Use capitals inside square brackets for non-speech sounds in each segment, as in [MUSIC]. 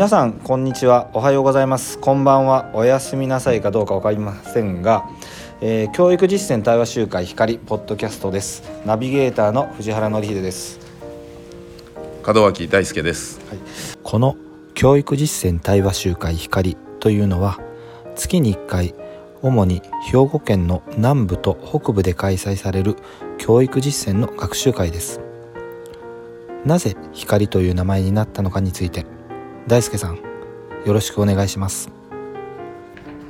皆さんこんにちは。おはようございます。こんばんは。おやすみなさいかどうかわかりませんが、えー教育実践対話集会光ポッドキャストです。ナビゲーターの藤原紀秀です。門脇大輔です。この教育実践対話集会光というのは月に1回主に兵庫県の南部と北部で開催される教育実践の学習会です。なぜ光という名前になったのかについて大輔さんよろしくお願いします。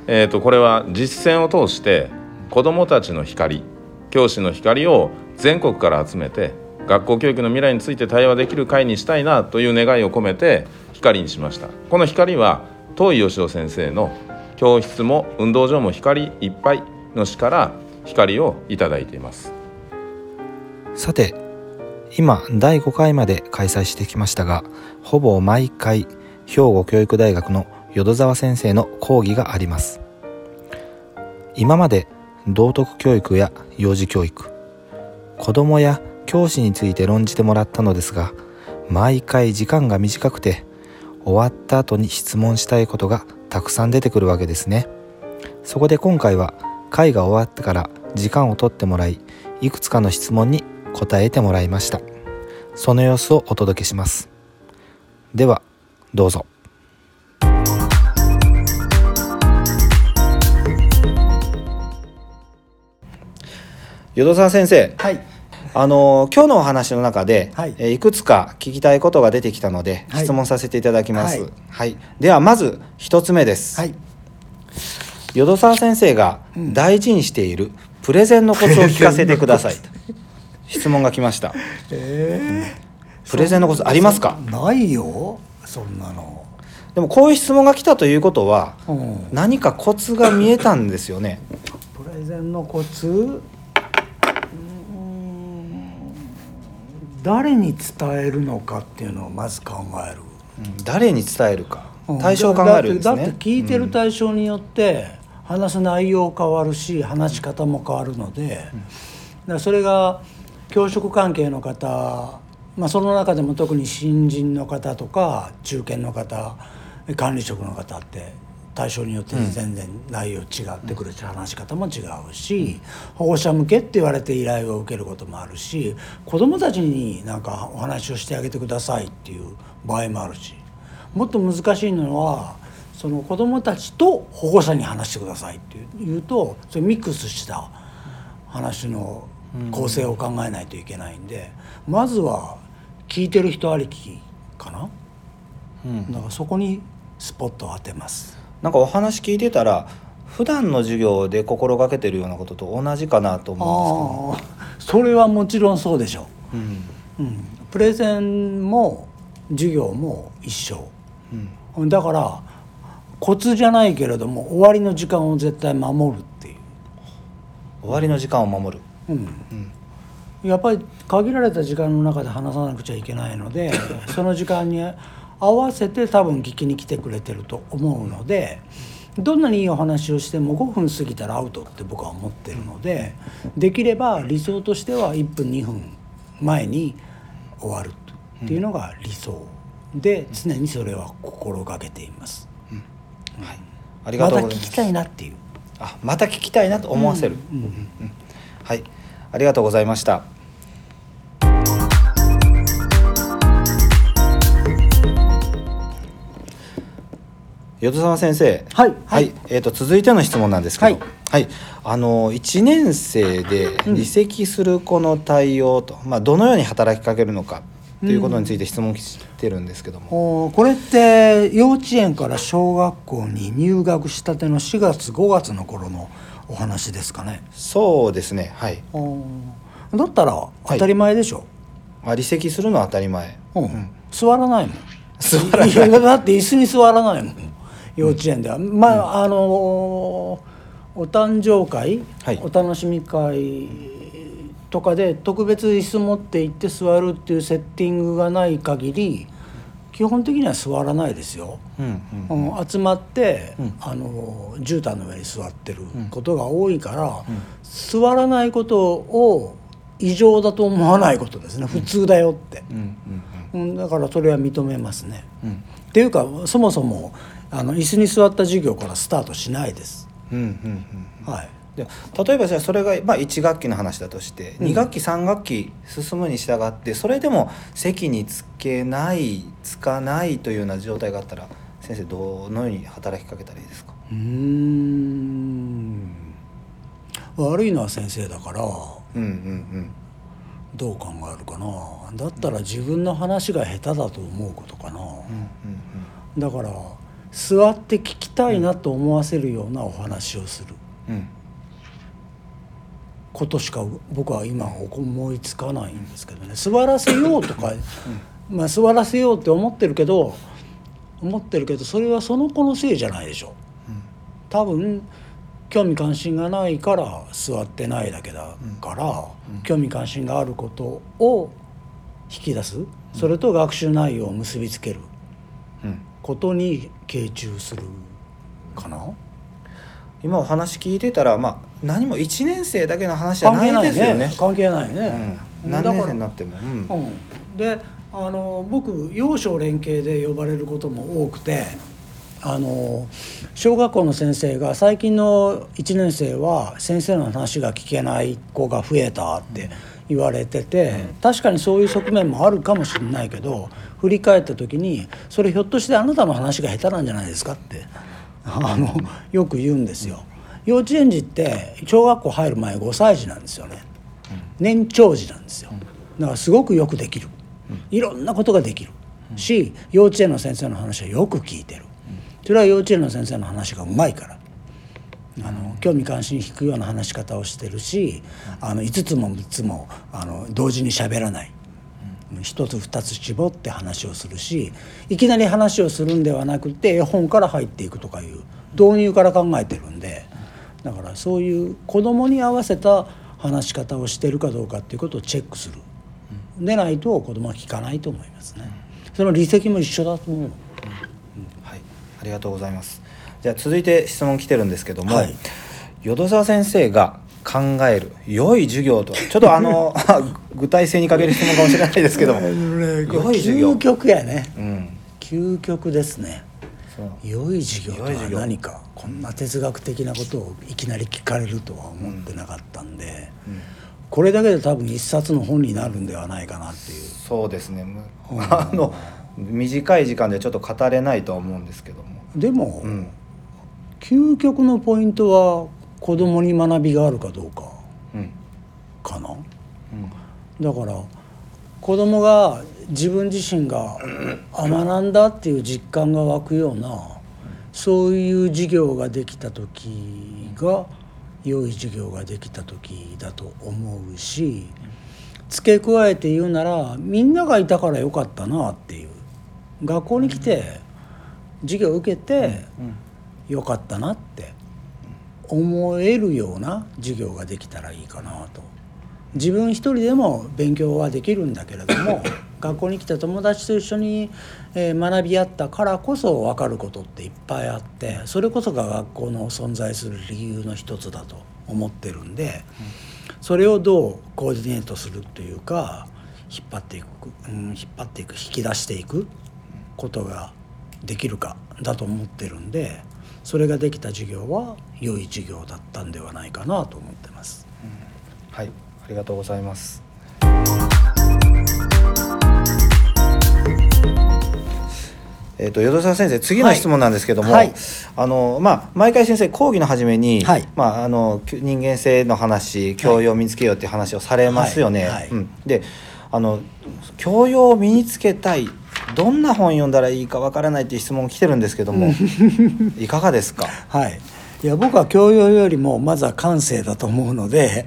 えー、とこれは実践を通して子どもたちの光教師の光を全国から集めて学校教育の未来について対話できる会にしたいなという願いを込めて光にしました。この光は東井義雄先生の「教室も運動場も光いっぱい」の詩から光をいただいています。さて今第5回まで開催してきましたがほぼ毎回兵庫教育大学の淀沢先生の講義があります。今まで道徳教育や幼児教育子供や教師について論じてもらったのですが毎回時間が短くて終わった後に質問したいことがたくさん出てくるわけですね。そこで今回は会が終わってから時間をとってもらいいくつかの質問に答えてもらいました。その様子をお届けします。ではどうぞ。淀沢先生。はい、あの今日のお話の中で、はい。えーいくつか聞きたいことが出てきたので、はい。質問させていただきます、ははい。いではまず一つ目です、はい、淀沢先生がうん。大事にしているプレゼンのコツを聞かせてください。と。質問が来ました。えプレゼンのコツありますか？ないよ、そんなの。でもこういう質問が来たということはうん、何かコツが見えたんですよね。プレゼンのコツ？誰に伝えるのかっていうのをまず考える。うん。誰に伝えるか。うん。対象を考えるんですね。だってだって聞いてる対象によって話す内容変わるし話し方も変わるので、だそれが教職関係の方、まあ、その中でも特に新人の方とか中堅の方管理職の方って対象によって全然内容違ってくるし、話し方も違うし保護者向けって言われて依頼を受けることもあるし子どもたちになんかお話をしてあげてくださいっていう場合もあるしもっと難しいのはその子どもたちと保護者に話してくださいっていうとそれミックスした話の構成を考えないといけないんで、まずは聞いてる人ありきかな、うん。だからそこにスポットを当てます。なんかお話聞いてたら普段の授業で心がけてるようなことと同じかなと思ああそれはもちろんそうでしょう。ん。ですけど、う、うん、プレゼンも授業も一緒。うんうん。だからコツじゃないけれども終わりの時間を絶対守るっていう、終わりの時間を守る、うん。うんやっぱり限られた時間の中で話さなくちゃいけないので [LAUGHS] その時間に合わせて多分聞きに来てくれてると思うのでどんなにいいお話をしても5分過ぎたらアウトって僕は思ってるのでできれば理想としては1分2分前に終わるっていうのが理想。で常にそれは心がけています。はい、ありがまとうございます。た聞きたいなっていう。あまた聞きたいなと思わせる、うん。はいありがとうございました。淀沢先生。はい。はい、えー、と続いての質問なんですけど、ははい。いあの1年生でうん。離席する子の対応と、まあ、どのように働きかけるのかということについて質問してるんですけども、おーこれって幼稚園から小学校に入学したての4月5月の頃のお話ですかね。そうですね。はい。だったら当たり前でしょ、あ離席するのは当たり前、うん。うん。座らないもん。座らない。やだって椅子に座らないもん。幼稚園では、まああのーお誕生会、はい。お楽しみ会とかで特別椅子持って行って座るっていうセッティングがない限り基本的には座らないですよ。うんうんうん、集まって、うん。あの絨毯の上に座ってることが多いから、座らないことを異常だと思わないことですね。普通だよって、うんうんうん、だからそれは認めますね。うん。っていうかそもそもあの椅子に座った授業からスタートしないです。うんうんうん。はい、で例えばじゃあそれが、まあ、1学期の話だとして、うん。2学期3学期進むに従ってそれでも席につけないつかないというような状態があったら先生どのように働きかけたらいいですか？うーん。悪いのは先生だからうんうんどう考えるかな。だったら自分の話が下手だと思うことかな、うんうんだから座って聞きたいなと思わせるようなお話をする。うんうんことしか僕は今思いつかないんですけどね。座らせようとか、まあ座らせようって思ってるけど思ってるけどそれはその子のせいじゃないでしょ。多分興味関心がないから座ってないだけだから、興味関心があることを引き出す。それと学習内容を結びつける。うん。ことに傾注するかな。今お話聞いてたら、まあ、何も1年生だけの話じゃないですよね。ね。関係ないね、うん、何年生になっても、うん。うん、であの僕幼少連携で呼ばれることも多くてあの小学校の先生が最近の1年生は先生の話が聞けない子が増えたって言われてて、確かにそういう側面もあるかもしれないけど振り返った時にそれひょっとしてあなたの話が下手なんじゃないですかってあのよく言うんですよ。幼稚園児って小学校入る前5歳児なんですよね。年長児なんですよ。だからすごくよくできる。いろんなことができる。し幼稚園の先生の話はよく聞いてる。それは幼稚園の先生の話がうまいから。あの興味関心引くような話し方をしてるしあの5つも3つもあの同時に喋らない。一つ二つ絞って話をするしいきなり話をするんではなくて絵本から入っていくとかいう導入から考えてるんでだからそういう子供に合わせた話し方をしてるかどうかっていうことをチェックする。でないと子供は聞かないと思いますね。その離席も一緒だと思うはい、ありがとうございます。じゃあ続いて質問来てるんですけども、はい。淀沢先生が考える良い授業とは？ちょっとあの [LAUGHS] 具体性に欠ける質問かもしれないですけども、[LAUGHS] 良い授業。究極やね。うん、究極ですね良い授業とは何かこんな哲学的なことをいきなり聞かれるとは思ってなかったんで、これだけで多分一冊の本になるんではないかなっていう。そうですね。む [LAUGHS] あの短い時間でちょっと語れないとは思うんですけども、でも、うん、究極のポイントは子供に学びがあるかどうかうん、かな。うん、だから子供が自分自身が [LAUGHS] あ学んだっていう実感が湧くようなそういう授業ができた時が良い授業ができた時だと思うし付け加えて言うならみんながいたからよかったなっていう。学校に来て授業受けてよかったなって思えるような授業ができたらいいかなと自分一人でも勉強はできるんだけれども [LAUGHS] 学校に来た友達と一緒にえー学び合ったからこそ分かることっていっぱいあってそれこそが学校の存在する理由の一つだと思ってるんでそれをどうコーディネートするというか引っ張っていく、うん、引っ張っていく引き出していくことができるかだと思ってるんでそれができた授業は良い授業だったんではないかなと思ってます。はい、ありがとうございます。えっと淀沢先生次の質問なんですけども、はい。はい。あのまあ毎回先生講義の初めに、はい。まああのき人間性の話教養を身につけようっていう話をされますよね。はい。はい。うん、であの教養を身につけたいどんな本読んだらいいかわからないっていう質問来てるんですけども [LAUGHS] いかがですか？はい、いや僕は教養よりもまずは感性だと思うので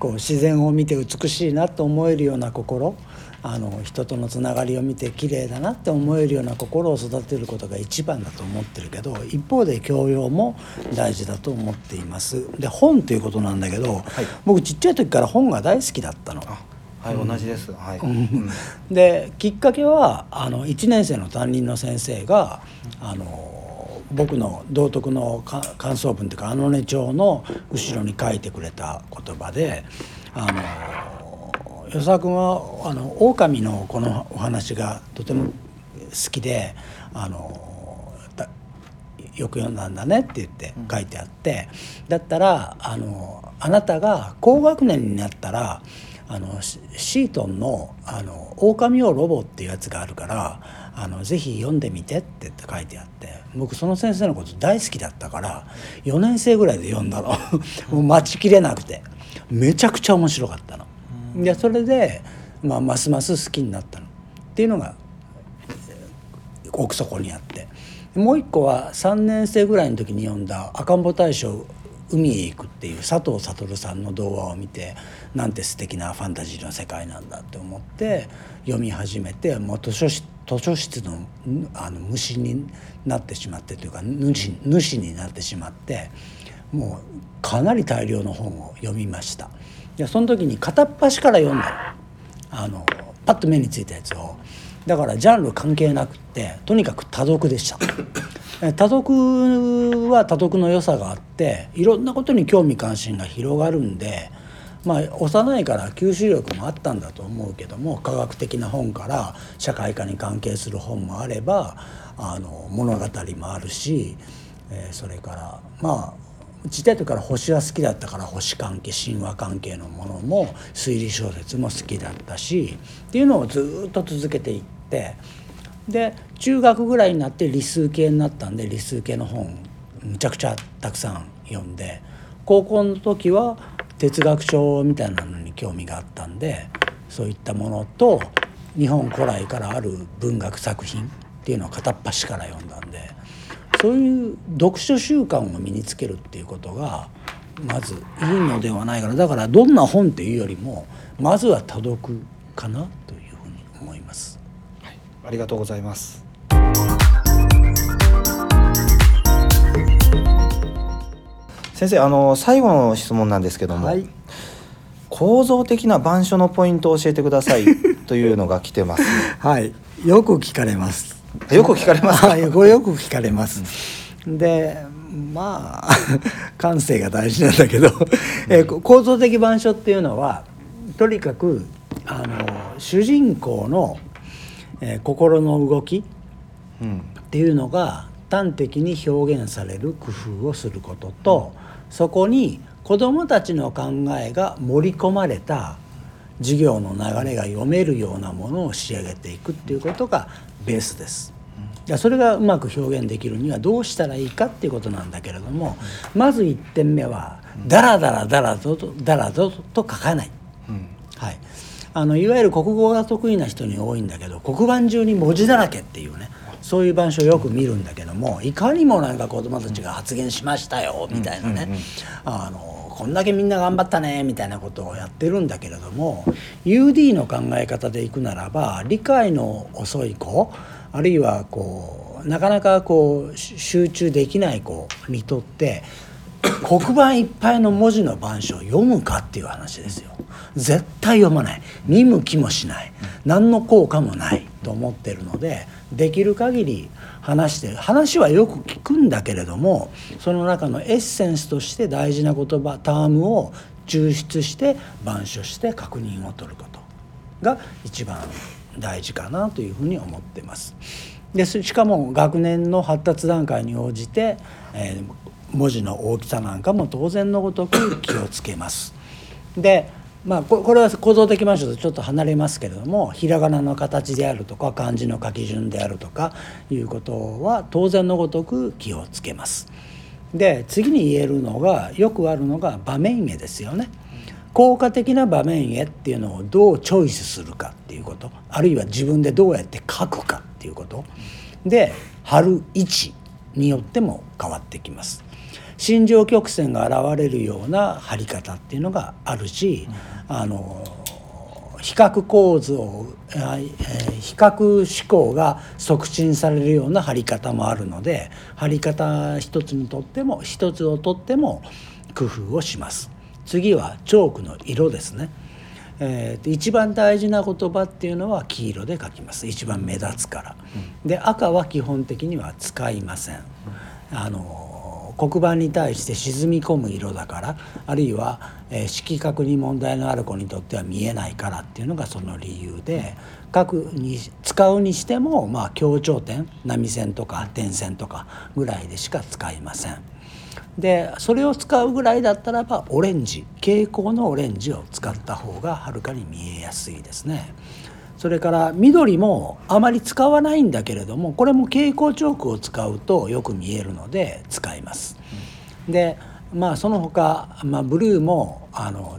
こう自然を見て美しいなと思えるような心あの人とのつながりを見て綺麗だなって思えるような心を育てることが一番だと思ってるけど一方で教養も大事だと思っています。で本ということなんだけど、僕ちっちゃい時から本が大好きだったの。はい、同じです。はい。うんできっかけはあの1年生の担任の先生があの僕の道徳のか感想文というか「あのね帳」の後ろに書いてくれた言葉で「あの与沢君はあの狼のこのお話がとても好きであのよく読んだんだねって言って書いてあって、だったらあのあなたが高学年になったらあのシートンの「あの狼をロボ」っていうやつがあるからあのぜひ読んでみてって書いてあって僕その先生のこと大好きだったから4年生ぐらいで読んだの。[LAUGHS] もう待ちきれなくて。めちゃくちゃ面白かったの。でそれで、まあ、ますます好きになったの。っていうのが奥底にあって。もう一個は3年生ぐらいの時に読んだ赤ん坊大将海へ行くっていう佐藤悟さんの童話を見てなんて素敵なファンタジーの世界なんだって思って読み始めてもう図書室図書室のあの虫になってしまってというか主主になってしまってもうかなり大量の本を読みました。でその時に片っ端から読んだ。あのパッと目についたやつを。だからジャンル関係なくってとにかく多読でした。多読は多読の良さがあっていろんなことに興味関心が広がるんでまあ幼いから吸収力もあったんだと思うけども科学的な本から社会科に関係する本もあればあの物語もあるし、えー、それからまあちっちゃい時から星は好きだったから星関係神話関係のものも推理小説も好きだったしっていうのをずっと続けていってで中学ぐらいになって理数系になったんで理数系の本むちゃくちゃたくさん読んで高校の時は哲学書みたいなのに興味があったんでそういったものと日本古来からある文学作品っていうのを片っ端から読んだんで。そういう読書習慣を身につけるっていうことがまずいいのではないかなだからどんな本っていうよりもまずは多読かなというふうに思います。ありがとうございます先生あの最後の質問なんですけども、はい、構造的な板書のポイントを教えてください [LAUGHS] というのが来てます、はい。よく聞かれます。よく聞かれます。[LAUGHS] かよく聞かれます。でまあ [LAUGHS] 感性が大事なんだけど、え構造的板書っていうのはとにかくあの主人公の、えー、心の動きっていうのが端的に表現される工夫をすることと、そこに子どもたちの考えが盛り込まれた授業の流れが読めるようなものを仕上げていくっていうことがベースです。それがうまく表現できるにはどうしたらいいかっていうことなんだけれどもまず1点目はダラダラダラとダラとと書かない、はい、あのいわゆる国語が得意な人に多いんだけど黒板中に文字だらけっていうね。そういう板書をよく見るんだけどもいかにもなんか子どもたちが発言しましたよみたいなね、あのこんだけみんな頑張ったねみたいなことをやってるんだけれども UD の考え方でいくならば理解の遅い子あるいはこうなかなかこう集中できない子にとって黒板いっぱいの文字の板書を読むかっていう話ですよ。絶対読まない。見向きもしない。何の効果もないと思ってるのでできる限り話して話はよく聞くんだけれどもその中のエッセンスとして大事な言葉タームを抽出して板書して確認を取ることが一番大事かなというふうに思ってます。でしかも学年の発達段階に応じて、えー、文字の大きさなんかも当然のごとく気をつけます。でまあ、これは構造的マンションとちょっと離れますけれどもひらがなの形であるとか漢字の書き順であるとかいうことは当然のごとく気をつけます。で次に言えるのがよくあるのが場面絵ですよね。効果的な場面絵っていうのをどうチョイスするかっていうことあるいは自分でどうやって書くかっていうことで貼る位置によっても変わってきます。心情曲線が現れるような貼り方っていうのがあるし、あの比較構図を、えー、比較思考が促進されるような貼り方もあるので貼り方一つにとっても一つをとっても工夫をします。次はチョークの色ですね。えー、一番大事な言葉っていうのは黄色で書きます一番目立つから。で赤は基本的には使いません。あの黒板に対して沈み込む色だからあるいは、えー、色覚に問題のある子にとっては見えないからっていうのがその理由で書くに使うにしても、まあ、強調点波線とか点線とかぐらいでしか使いません。でそれを使うぐらいだったらばオレンジ蛍光のオレンジを使った方がはるかに見えやすいですね。それから緑もあまり使わないんだけれどもこれも蛍光チョークを使うとよく見えるので使います。でまあその他、まあ、ブルーもあの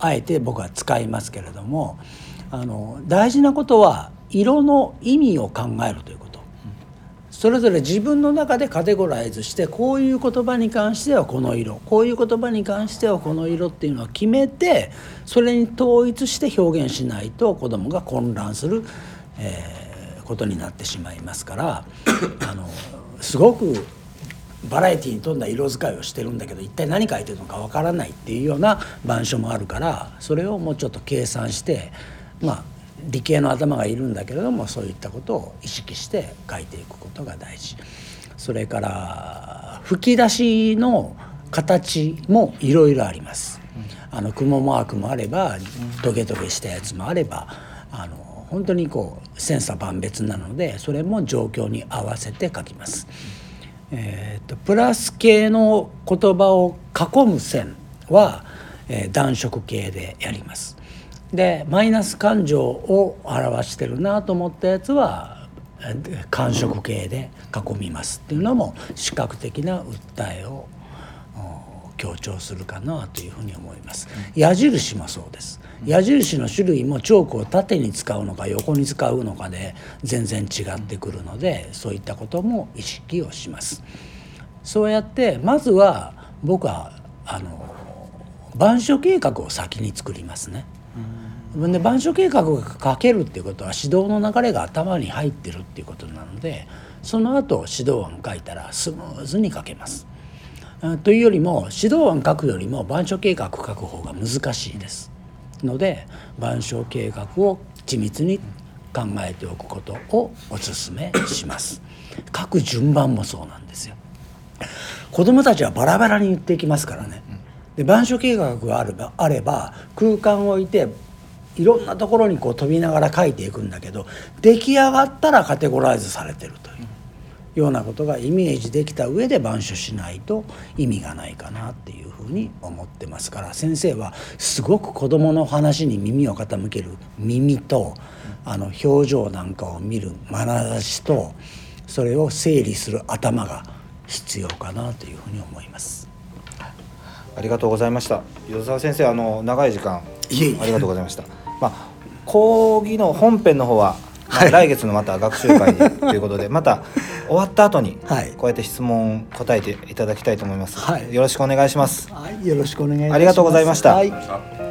あえて僕は使いますけれどもあの大事なことは色の意味を考えるということ。それぞれ自分の中でカテゴライズしてこういう言葉に関してはこの色こういう言葉に関してはこの色っていうのを決めてそれに統一して表現しないと子どもが混乱する、えー、ことになってしまいますから [COUGHS] あのすごくバラエティーに富んだ色使いをしてるんだけど一体何書いてるのかわからないっていうような板書もあるからそれをもうちょっと計算してまあ理系の頭がいるんだけれどもそういったことを意識して書いていくことが大事それから吹き出しの形もいろいろありますあの雲マークもあればトゲトゲしたやつもあればあの本当にこう千差万別なのでそれも状況に合わせて書きます。えーと、プラス系の言葉を囲む線は、えー、暖色系でやります。でマイナス感情を表してるなと思ったやつは感触系で囲みますっていうのも視覚的な訴えを強調するかなというふうに思います。矢印もそうです。矢印の種類もチョークを縦に使うのか横に使うのかで全然違ってくるのでそういったことも意識をします。そうやってまずは僕はあの板書計画を先に作りますね。で板書計画が書けるっていうことは指導の流れが頭に入ってるっていうことなのでその後指導案書いたらスムーズに書けます。というよりも指導案書くよりも板書計画書く方が難しいです。ので板書計画を緻密に考えておくことをお勧めします。書く順番もそうなんですよ。子供たちはバラバラに言っていきますからね。で板書計画があればあれば空間を置いていろんなところにこう飛びながら書いていくんだけど出来上がったらカテゴライズされてるというようなことがイメージできた上で板書しないと意味がないかなっていうふうに思ってますから先生はすごく子どもの話に耳を傾ける耳とあの表情なんかを見る眼差しとそれを整理する頭が必要かなというふうに思います。ありがとうございました。与沢先生、あの長い時間ありがとうございました。まあ、講義の本編の方は、まあ、来月のまた学習会ということで、[LAUGHS] また終わった後にこうやって質問答えていただきたいと思います、はい、よろしくお願いします、はい、よろしくお願いします。ありがとうございました、はい